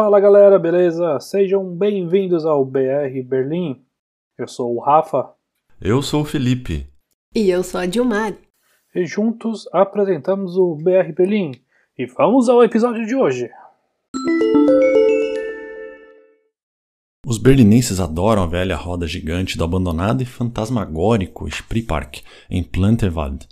Fala galera, beleza? Sejam bem-vindos ao BR Berlim. Eu sou o Rafa. Eu sou o Felipe. E eu sou a Dilmar. E juntos apresentamos o BR Berlim. E vamos ao episódio de hoje. Os berlinenses adoram a velha roda gigante do abandonado e fantasmagórico Spreepark, em Planterwald.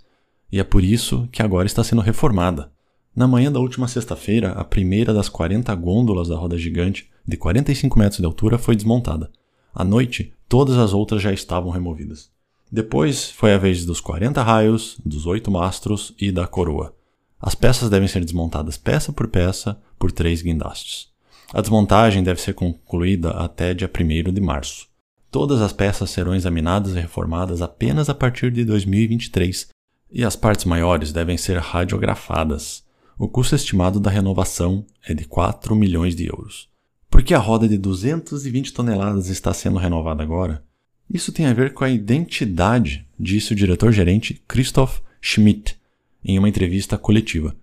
E é por isso que agora está sendo reformada. Na manhã da última sexta-feira, a primeira das 40 gôndolas da roda gigante, de 45 metros de altura, foi desmontada. À noite, todas as outras já estavam removidas. Depois foi a vez dos 40 raios, dos oito mastros e da coroa. As peças devem ser desmontadas peça por peça por três guindastes. A desmontagem deve ser concluída até dia 1 de março. Todas as peças serão examinadas e reformadas apenas a partir de 2023, e as partes maiores devem ser radiografadas. O custo estimado da renovação é de 4 milhões de euros. Por que a roda de 220 toneladas está sendo renovada agora? Isso tem a ver com a identidade, disse o diretor-gerente Christoph Schmidt em uma entrevista coletiva.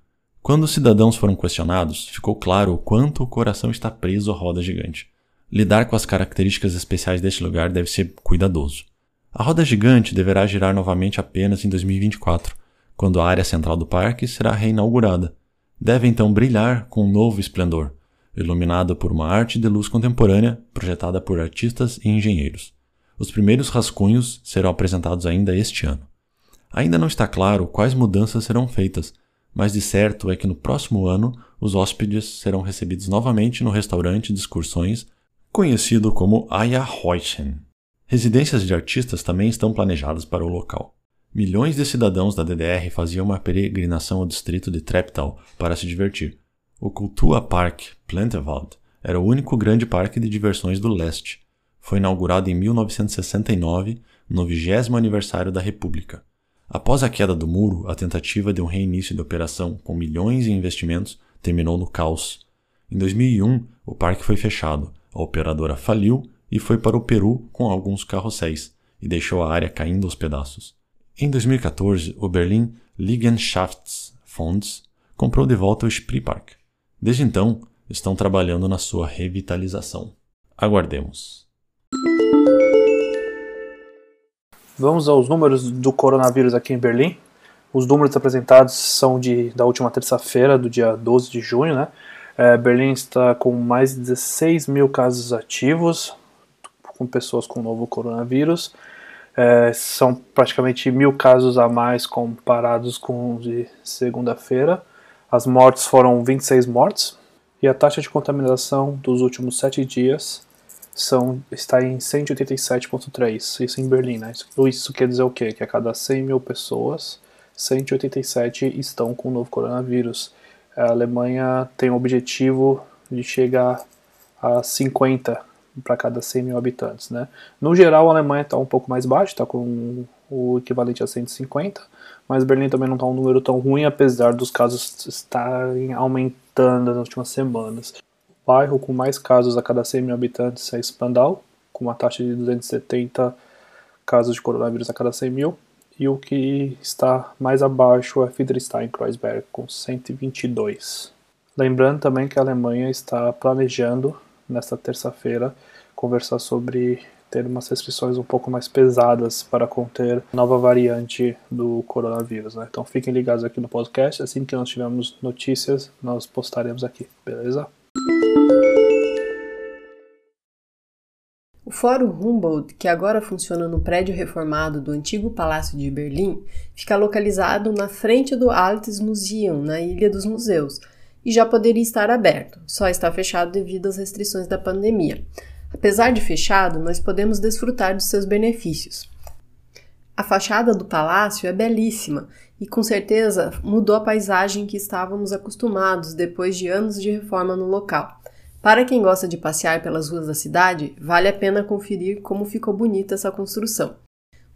Quando os cidadãos foram questionados, ficou claro o quanto o coração está preso à roda gigante. Lidar com as características especiais deste lugar deve ser cuidadoso. A roda gigante deverá girar novamente apenas em 2024, quando a área central do parque será reinaugurada deve então brilhar com um novo esplendor, iluminado por uma arte de luz contemporânea projetada por artistas e engenheiros. Os primeiros rascunhos serão apresentados ainda este ano. Ainda não está claro quais mudanças serão feitas, mas de certo é que no próximo ano os hóspedes serão recebidos novamente no restaurante de excursões conhecido como Eierhäuschen. Residências de artistas também estão planejadas para o local. Milhões de cidadãos da DDR faziam uma peregrinação ao distrito de Treptow para se divertir. O Kultura Park Plantewald era o único grande parque de diversões do leste. Foi inaugurado em 1969, no vigésimo aniversário da República. Após a queda do muro, a tentativa de um reinício de operação com milhões em investimentos terminou no caos. Em 2001, o parque foi fechado, a operadora faliu e foi para o Peru com alguns carrosséis, e deixou a área caindo aos pedaços. Em 2014, o Berlin Liegenschaftsfonds comprou de volta o Spreepark. Desde então, estão trabalhando na sua revitalização. Aguardemos. Vamos aos números do coronavírus aqui em Berlim. Os números apresentados são de, da última terça-feira, do dia 12 de junho. Né? É, Berlim está com mais de 16 mil casos ativos, com pessoas com novo coronavírus. É, são praticamente mil casos a mais comparados com de segunda-feira. As mortes foram 26 mortes e a taxa de contaminação dos últimos sete dias são, está em 187,3. Isso em Berlim, né? Isso, isso quer dizer o quê? Que a cada 100 mil pessoas, 187 estão com o novo coronavírus. A Alemanha tem o objetivo de chegar a 50 para cada 100 mil habitantes. Né? No geral, a Alemanha está um pouco mais baixo, está com o equivalente a 150, mas Berlim também não está um número tão ruim, apesar dos casos estarem aumentando nas últimas semanas. O bairro com mais casos a cada 100 mil habitantes é Spandau, com uma taxa de 270 casos de coronavírus a cada 100 mil, e o que está mais abaixo é Friedrichshain-Kreuzberg, com 122. Lembrando também que a Alemanha está planejando nesta terça-feira, conversar sobre ter umas restrições um pouco mais pesadas para conter nova variante do coronavírus. Né? Então fiquem ligados aqui no podcast. Assim que nós tivermos notícias, nós postaremos aqui, beleza? O Fórum Humboldt, que agora funciona no prédio reformado do antigo Palácio de Berlim, fica localizado na frente do Altes Museum, na Ilha dos Museus, e já poderia estar aberto, só está fechado devido às restrições da pandemia. Apesar de fechado, nós podemos desfrutar dos seus benefícios. A fachada do palácio é belíssima e com certeza mudou a paisagem que estávamos acostumados depois de anos de reforma no local. Para quem gosta de passear pelas ruas da cidade, vale a pena conferir como ficou bonita essa construção.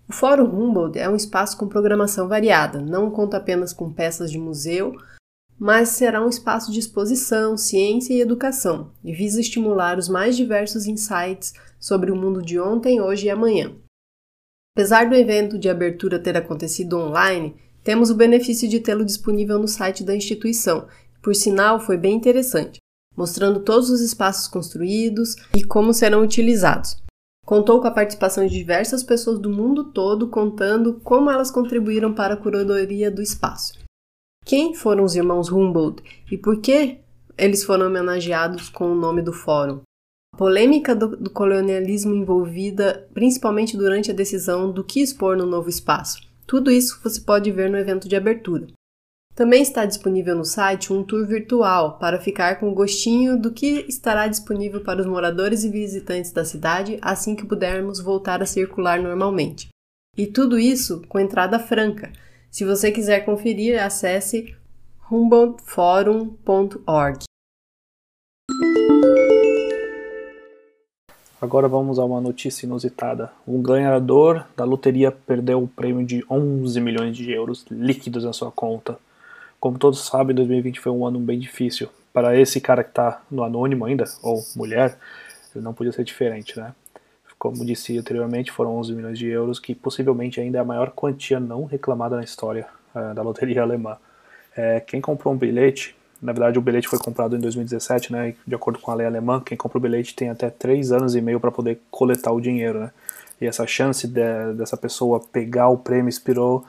O Fórum Humboldt é um espaço com programação variada, não conta apenas com peças de museu, mas será um espaço de exposição, ciência e educação, e visa estimular os mais diversos insights sobre o mundo de ontem, hoje e amanhã. Apesar do evento de abertura ter acontecido online, temos o benefício de tê-lo disponível no site da instituição, por sinal foi bem interessante. mostrando todos os espaços construídos e como serão utilizados. Contou com a participação de diversas pessoas do mundo todo, contando como elas contribuíram para a curadoria do espaço. Quem foram os irmãos Humboldt e por que eles foram homenageados com o nome do fórum? A polêmica do, do colonialismo envolvida principalmente durante a decisão do que expor no novo espaço. Tudo isso você pode ver no evento de abertura. Também está disponível no site um tour virtual para ficar com gostinho do que estará disponível para os moradores e visitantes da cidade assim que pudermos voltar a circular normalmente. E tudo isso com entrada franca. Se você quiser conferir, acesse humboldtforum.org. Agora vamos a uma notícia inusitada. Um ganhador da loteria perdeu o prêmio de 11 milhões de euros líquidos na sua conta. Como todos sabem, 2020 foi um ano bem difícil. Para esse cara que está no anônimo ainda, ou mulher, não podia ser diferente, né? Como disse anteriormente, foram 11 milhões de euros, que possivelmente ainda é a maior quantia não reclamada na história uh, da loteria alemã. É, quem comprou um bilhete, na verdade o bilhete foi comprado em 2017, né? De acordo com a lei alemã, quem compra o bilhete tem até 3 anos e meio para poder coletar o dinheiro, né? E essa chance de, dessa pessoa pegar o prêmio expirou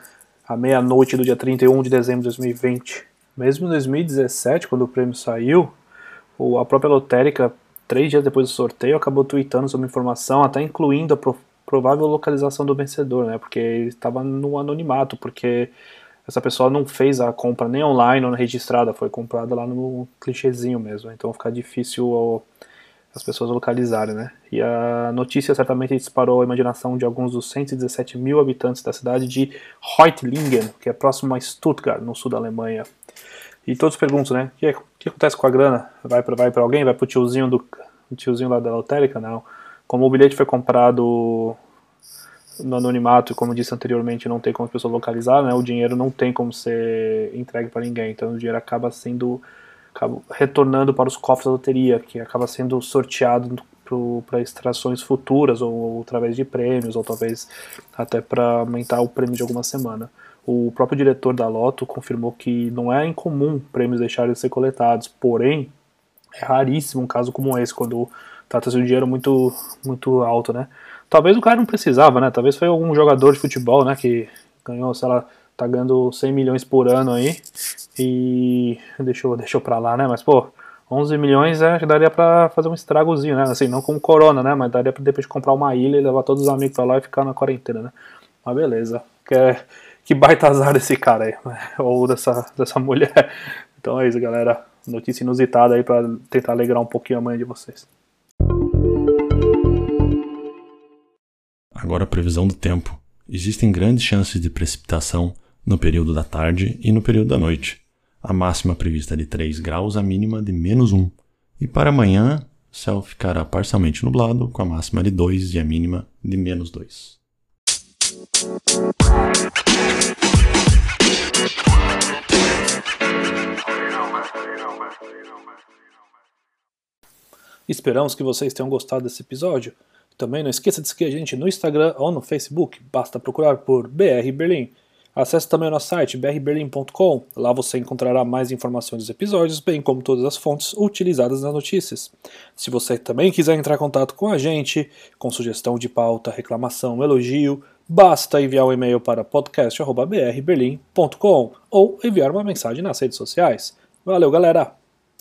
à meia-noite do dia 31 de dezembro de 2020. Mesmo em 2017, quando o prêmio saiu, a própria lotérica, três dias depois do sorteio, acabou tweetando sobre informação, até incluindo a pro provável localização do vencedor, né? Porque ele estava no anonimato, porque essa pessoa não fez a compra nem online ou registrada, foi comprada lá no clichêzinho mesmo. Então fica difícil as pessoas localizarem, né? E a notícia certamente disparou a imaginação de alguns dos 117 mil habitantes da cidade de Reutlingen, que é próximo a Stuttgart, no sul da Alemanha. E todos perguntam, né? O que, que, acontece com a grana? Vai para vai alguém? Vai para o tiozinho, do, tiozinho lá da lotérica? Não. Como o bilhete foi comprado no anonimato, e como disse anteriormente, não tem como as pessoas localizar, né? O dinheiro não tem como ser entregue para ninguém. Então o dinheiro acaba sendo acaba retornando para os cofres da loteria, que acaba sendo sorteado para extrações futuras, ou, ou, através de prêmios, ou talvez até para aumentar o prêmio de alguma semana. O próprio diretor da Loto confirmou que não é incomum prêmios deixarem de ser coletados, porém é raríssimo um caso como esse, quando trata-se de um dinheiro muito, muito alto, né? Talvez o cara não precisava, né? Talvez foi algum jogador de futebol, né, que ganhou, sei lá, tá ganhando 100 milhões por ano aí e deixou, deixou pra lá, né? Mas, pô, 11 milhões é, daria pra fazer um estragozinho, né? Assim, não como corona, né? Mas daria pra depois comprar uma ilha e levar todos os amigos pra lá e ficar na quarentena, né? Mas beleza. Que, que baita azar desse cara aí, ou dessa, dessa mulher. Então é isso, galera. Notícia inusitada aí pra tentar alegrar um pouquinho a manhã de vocês. Agora a previsão do tempo. Existem grandes chances de precipitação no período da tarde e no período da noite. A máxima prevista é de 3 graus, a mínima de menos 1. E para amanhã, o céu ficará parcialmente nublado, com a máxima de 2 e a mínima de menos 2. Esperamos que vocês tenham gostado desse episódio. Também não esqueça de seguir a gente no Instagram ou no Facebook, basta procurar por BR Berlim. Acesse também o nosso site brberlin.com. Lá você encontrará mais informações dos episódios, bem como todas as fontes utilizadas nas notícias. Se você também quiser entrar em contato com a gente, com sugestão de pauta, reclamação, elogio, basta enviar um e-mail para podcast.brberlin.com ou enviar uma mensagem nas redes sociais. Valeu, galera!